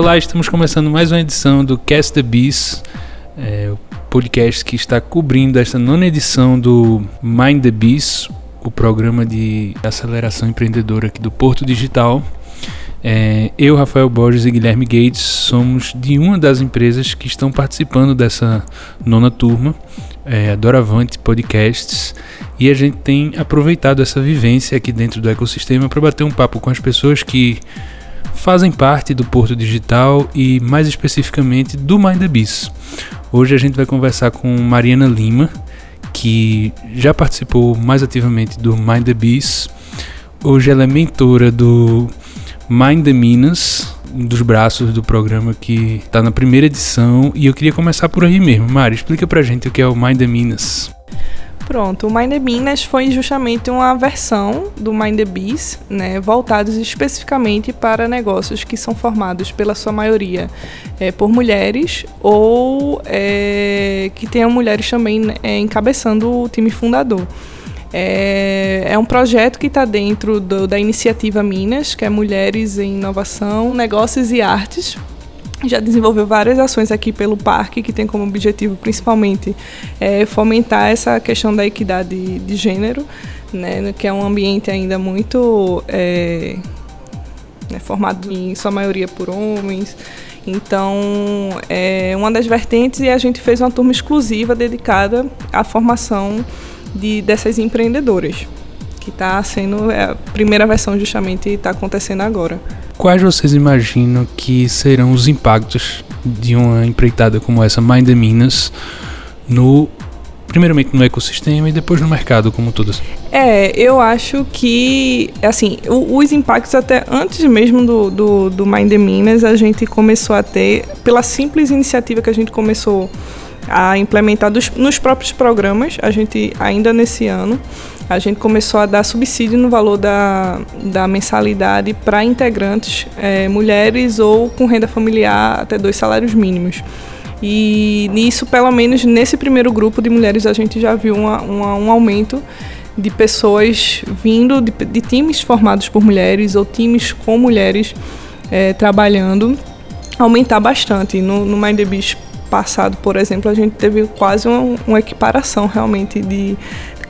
Olá, estamos começando mais uma edição do Cast the Beast, é, o podcast que está cobrindo esta nona edição do Mind the Beast, o programa de aceleração empreendedora aqui do Porto Digital. É, eu, Rafael Borges e Guilherme Gates somos de uma das empresas que estão participando dessa nona turma, é, Doravante Podcasts, e a gente tem aproveitado essa vivência aqui dentro do ecossistema para bater um papo com as pessoas que fazem parte do Porto Digital e mais especificamente do Mind Beast. Hoje a gente vai conversar com Mariana Lima, que já participou mais ativamente do Mind Beast. Hoje ela é mentora do Mind the Minas, um dos braços do programa que está na primeira edição. E eu queria começar por aí mesmo. Mari, explica pra gente o que é o Mind the Minas. Pronto, o Mind the Minas foi justamente uma versão do Mind the Bees, né, voltados especificamente para negócios que são formados pela sua maioria é, por mulheres ou é, que tenham mulheres também é, encabeçando o time fundador. É, é, um projeto que está dentro do, da iniciativa Minas, que é Mulheres em Inovação, Negócios e Artes, já desenvolveu várias ações aqui pelo parque que tem como objetivo principalmente é, fomentar essa questão da equidade de gênero, né, que é um ambiente ainda muito é, né, formado em sua maioria por homens. Então, é uma das vertentes e a gente fez uma turma exclusiva dedicada à formação de, dessas empreendedoras, que está sendo é, a primeira versão justamente está acontecendo agora. Quais vocês imaginam que serão os impactos de uma empreitada como essa Mind the Minas no primeiramente no ecossistema e depois no mercado como todo? É, eu acho que, assim, os impactos até antes mesmo do, do, do Mind the Minas, a gente começou a ter, pela simples iniciativa que a gente começou a implementar dos, nos próprios programas, a gente ainda nesse ano, a gente começou a dar subsídio no valor da, da mensalidade para integrantes, é, mulheres ou com renda familiar até dois salários mínimos. E nisso, pelo menos nesse primeiro grupo de mulheres, a gente já viu uma, uma, um aumento de pessoas vindo de, de, times formados por mulheres ou times com mulheres é, trabalhando aumentar bastante. No, no Mind the Beach passado, por exemplo, a gente teve quase uma, uma equiparação realmente de,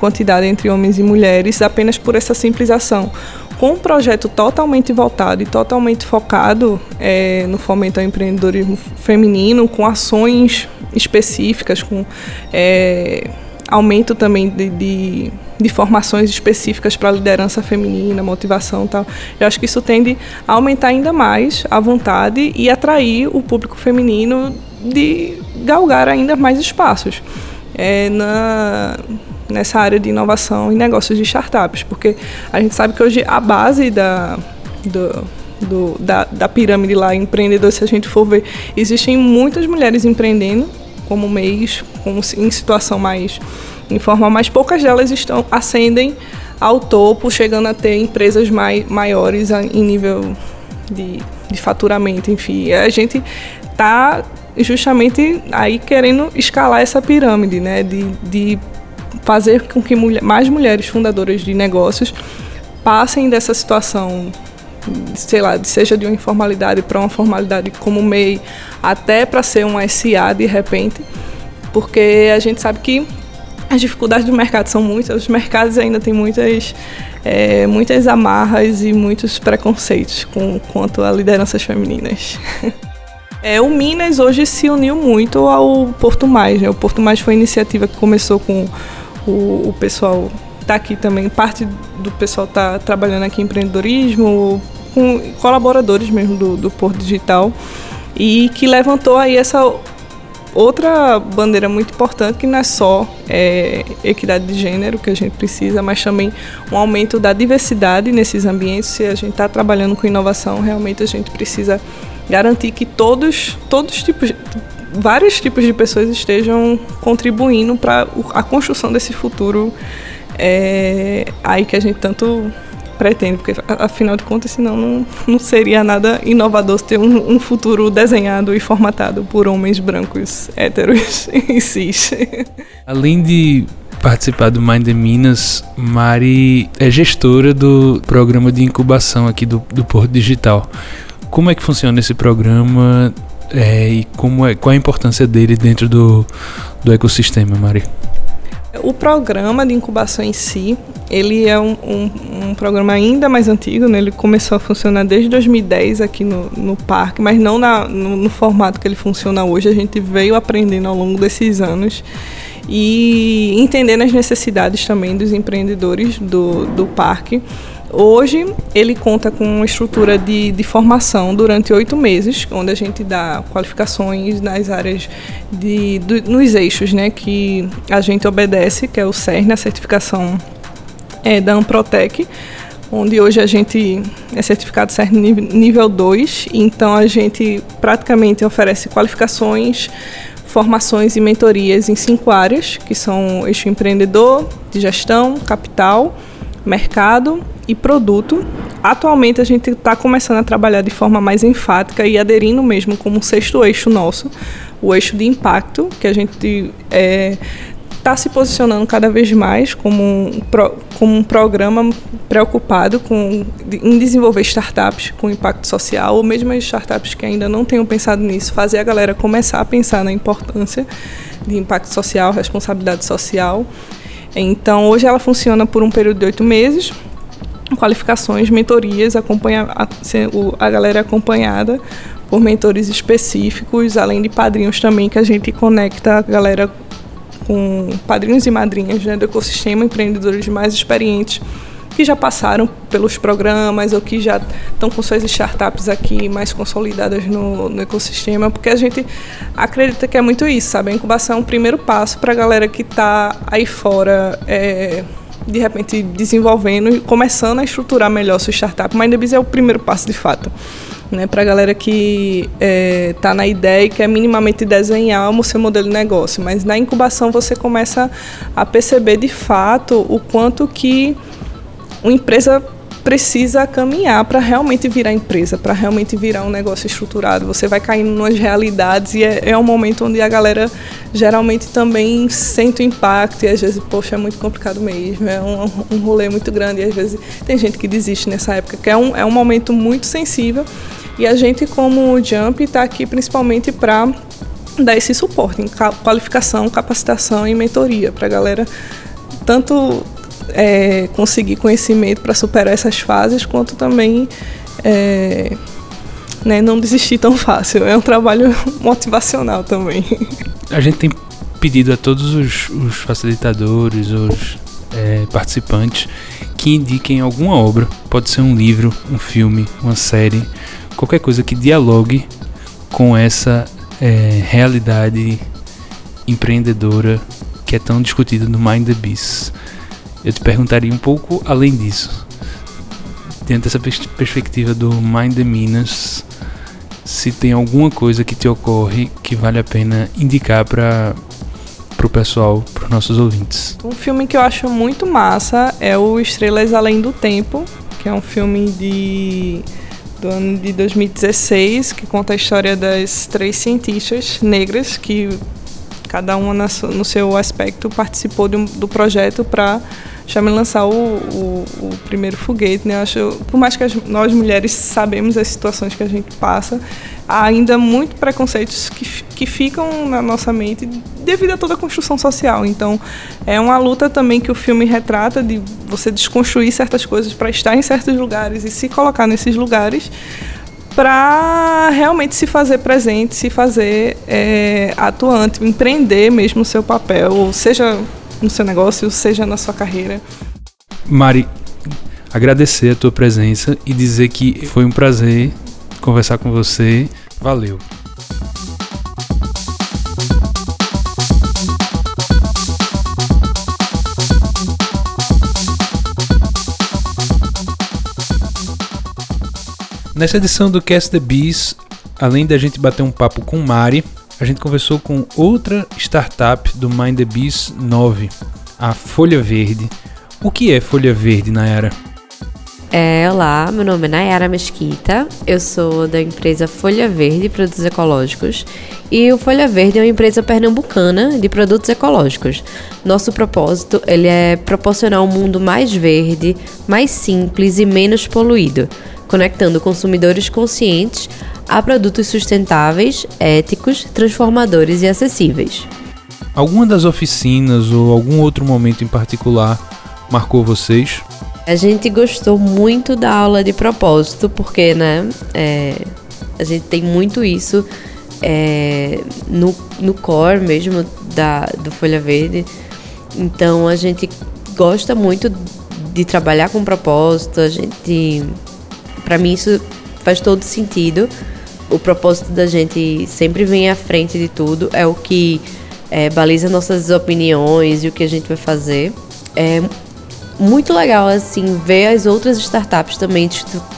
quantidade entre homens e mulheres apenas por essa simples ação. Com um projeto totalmente voltado e totalmente focado é, no fomento ao empreendedorismo feminino, com ações específicas, com é, aumento também de, de, de, formações específicas para liderança feminina, motivação e tal. Eu acho que isso tende a aumentar ainda mais a vontade e atrair o público feminino de galgar ainda mais espaços. É, na, nessa área de inovação e negócios de startups, porque a gente sabe que hoje a base da, do, do, da, da pirâmide lá, empreendedor, se a gente for ver, existem muitas mulheres empreendendo como mês, como em situação mais informal, mas poucas delas estão ascendem ao topo, chegando a ter empresas mai, maiores em nível de, de faturamento, enfim. A gente está justamente aí querendo escalar essa pirâmide, né, de, de fazer com que mulher, mais mulheres fundadoras de negócios passem dessa situação, sei lá, seja de uma informalidade para uma formalidade como MEI, até para ser um SA de repente, porque a gente sabe que as dificuldades do mercado são muitas, os mercados ainda têm muitas, é, muitas amarras e muitos preconceitos com, quanto a lideranças femininas. É, o Minas hoje se uniu muito ao Porto Mais. Né? O Porto Mais foi uma iniciativa que começou com o, o pessoal está aqui também, parte do pessoal está trabalhando aqui em empreendedorismo, com colaboradores mesmo do, do Porto Digital, e que levantou aí essa outra bandeira muito importante que não é só é, equidade de gênero que a gente precisa, mas também um aumento da diversidade nesses ambientes. Se a gente está trabalhando com inovação, realmente a gente precisa garantir que todos, todos os tipos, vários tipos de pessoas estejam contribuindo para a construção desse futuro é, aí que a gente tanto pretende, porque afinal de contas, senão não, não seria nada inovador ter um, um futuro desenhado e formatado por homens brancos, héteros e cis. Além de participar do Mind Minas, Mari é gestora do programa de incubação aqui do, do Porto Digital. Como é que funciona esse programa é, e como é, qual a importância dele dentro do, do ecossistema, Mari? O programa de incubação em si, ele é um, um, um, programa ainda mais antigo, né? ele começou a funcionar desde 2010 aqui no, no parque, mas não na, no, no, formato que ele funciona hoje. A gente veio aprendendo ao longo desses anos e entendendo as necessidades também dos empreendedores do, do parque. Hoje ele conta com uma estrutura de, de formação durante oito meses, onde a gente dá qualificações nas áreas de, do, nos eixos né, que a gente obedece, que é o CERN, a certificação é, da Amprotec, onde hoje a gente é certificado CERN nível 2, então a gente praticamente oferece qualificações, formações e mentorias em cinco áreas, que são eixo empreendedor, de gestão, capital, mercado e produto. Atualmente a gente está começando a trabalhar de forma mais enfática e aderindo mesmo como um sexto eixo nosso, o eixo de impacto, que a gente está é, tá se posicionando cada vez mais como um, como um programa preocupado com, em desenvolver startups com impacto social, ou mesmo as startups que ainda não tenham pensado nisso, fazer a galera começar a pensar na importância de impacto social, responsabilidade social então, hoje ela funciona por um período de oito meses, qualificações, mentorias, acompanha, a, a galera é acompanhada por mentores específicos, além de padrinhos também, que a gente conecta a galera com padrinhos e madrinhas né, do ecossistema, empreendedores mais experientes que já passaram pelos programas ou que já estão com suas startups aqui mais consolidadas no, no, ecossistema, porque a gente acredita que é muito isso, sabe? A incubação é um primeiro passo para a galera que está aí fora. É, de repente desenvolvendo e começando a estruturar melhor sua startup, ainda é o primeiro passo de fato. Né, para a galera que está é, tá na ideia e quer minimamente desenhar o seu modelo de negócio. Mas na incubação você começa a perceber de fato o quanto que uma empresa precisa caminhar para realmente virar empresa, para realmente virar um negócio estruturado. Você vai caindo nas realidades e é, é um momento onde a galera geralmente também sente o impacto e às vezes, poxa, é muito complicado mesmo, é um, um rolê muito grande e às vezes tem gente que desiste nessa época, que é um, é um momento muito sensível e a gente como Jump está aqui principalmente para dar esse suporte em qualificação, capacitação e mentoria para a galera tanto é, conseguir conhecimento para superar essas fases, quanto também é, né, não desistir tão fácil. É um trabalho motivacional também. A gente tem pedido a todos os, os facilitadores, os é, participantes, que indiquem alguma obra. Pode ser um livro, um filme, uma série, qualquer coisa que dialogue com essa é, realidade empreendedora que é tão discutida no Mind the Beast eu te perguntaria um pouco além disso. Dentro dessa pers perspectiva do Mind the Minas, se tem alguma coisa que te ocorre que vale a pena indicar para o pessoal, para os nossos ouvintes. Um filme que eu acho muito massa é o Estrelas Além do Tempo, que é um filme de do ano de 2016 que conta a história das três cientistas negras que cada uma no seu aspecto participou um, do projeto para já me lançar o, o, o, primeiro foguete, né? acho, por mais que as, nós mulheres sabemos as situações que a gente passa, há ainda muito preconceitos que, que ficam na nossa mente devido a toda a construção social. Então, é uma luta também que o filme retrata de você desconstruir certas coisas para estar em certos lugares e se colocar nesses lugares para realmente se fazer presente, se fazer é, atuante, empreender mesmo o seu papel, seja no seu negócio, seja na sua carreira. Mari, agradecer a tua presença e dizer que foi um prazer conversar com você. Valeu. Nessa edição do Cast the Bees, além da gente bater um papo com Mari, a gente conversou com outra startup do Mind the Beast 9, a Folha Verde. O que é Folha Verde, Nayara? É, olá, meu nome é Nayara Mesquita, eu sou da empresa Folha Verde Produtos Ecológicos e o Folha Verde é uma empresa pernambucana de produtos ecológicos. Nosso propósito ele é proporcionar um mundo mais verde, mais simples e menos poluído conectando consumidores conscientes a produtos sustentáveis, éticos, transformadores e acessíveis. Alguma das oficinas ou algum outro momento em particular marcou vocês? A gente gostou muito da aula de propósito, porque, né, é, a gente tem muito isso é, no, no core mesmo da, do Folha Verde. Então, a gente gosta muito de trabalhar com propósito, a gente... Para mim, isso faz todo sentido. O propósito da gente sempre vem à frente de tudo, é o que é, baliza nossas opiniões e o que a gente vai fazer. É muito legal, assim, ver as outras startups também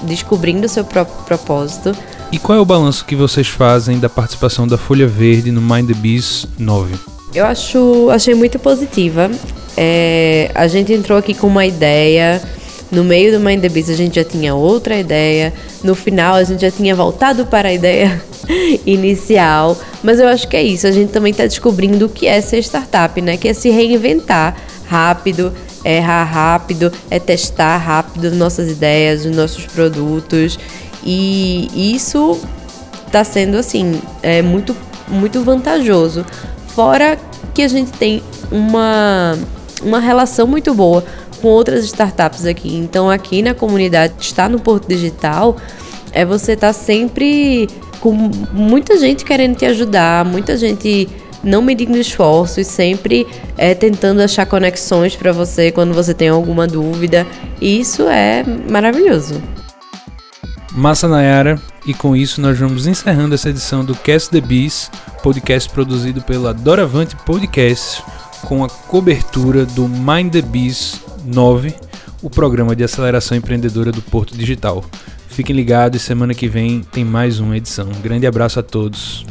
descobrindo o seu próprio propósito. E qual é o balanço que vocês fazem da participação da Folha Verde no Mind the Bees 9? Eu acho, achei muito positiva. É, a gente entrou aqui com uma ideia. No meio do Mind the a gente já tinha outra ideia. No final a gente já tinha voltado para a ideia inicial. Mas eu acho que é isso. A gente também está descobrindo o que é ser startup, né? Que é se reinventar rápido, errar rápido, é testar rápido nossas ideias, os nossos produtos. E isso está sendo assim, é muito, muito vantajoso. Fora que a gente tem uma, uma relação muito boa com outras startups aqui. Então, aqui na comunidade, estar no Porto Digital é você estar tá sempre com muita gente querendo te ajudar, muita gente não medindo esforços, sempre é, tentando achar conexões para você quando você tem alguma dúvida. E isso é maravilhoso. Massa Nayara, e com isso nós vamos encerrando essa edição do Cast the Bees, podcast produzido pela Doravante Podcast, com a cobertura do Mind the Bees 9, o programa de aceleração empreendedora do Porto Digital. Fiquem ligados, semana que vem tem mais uma edição. Um grande abraço a todos.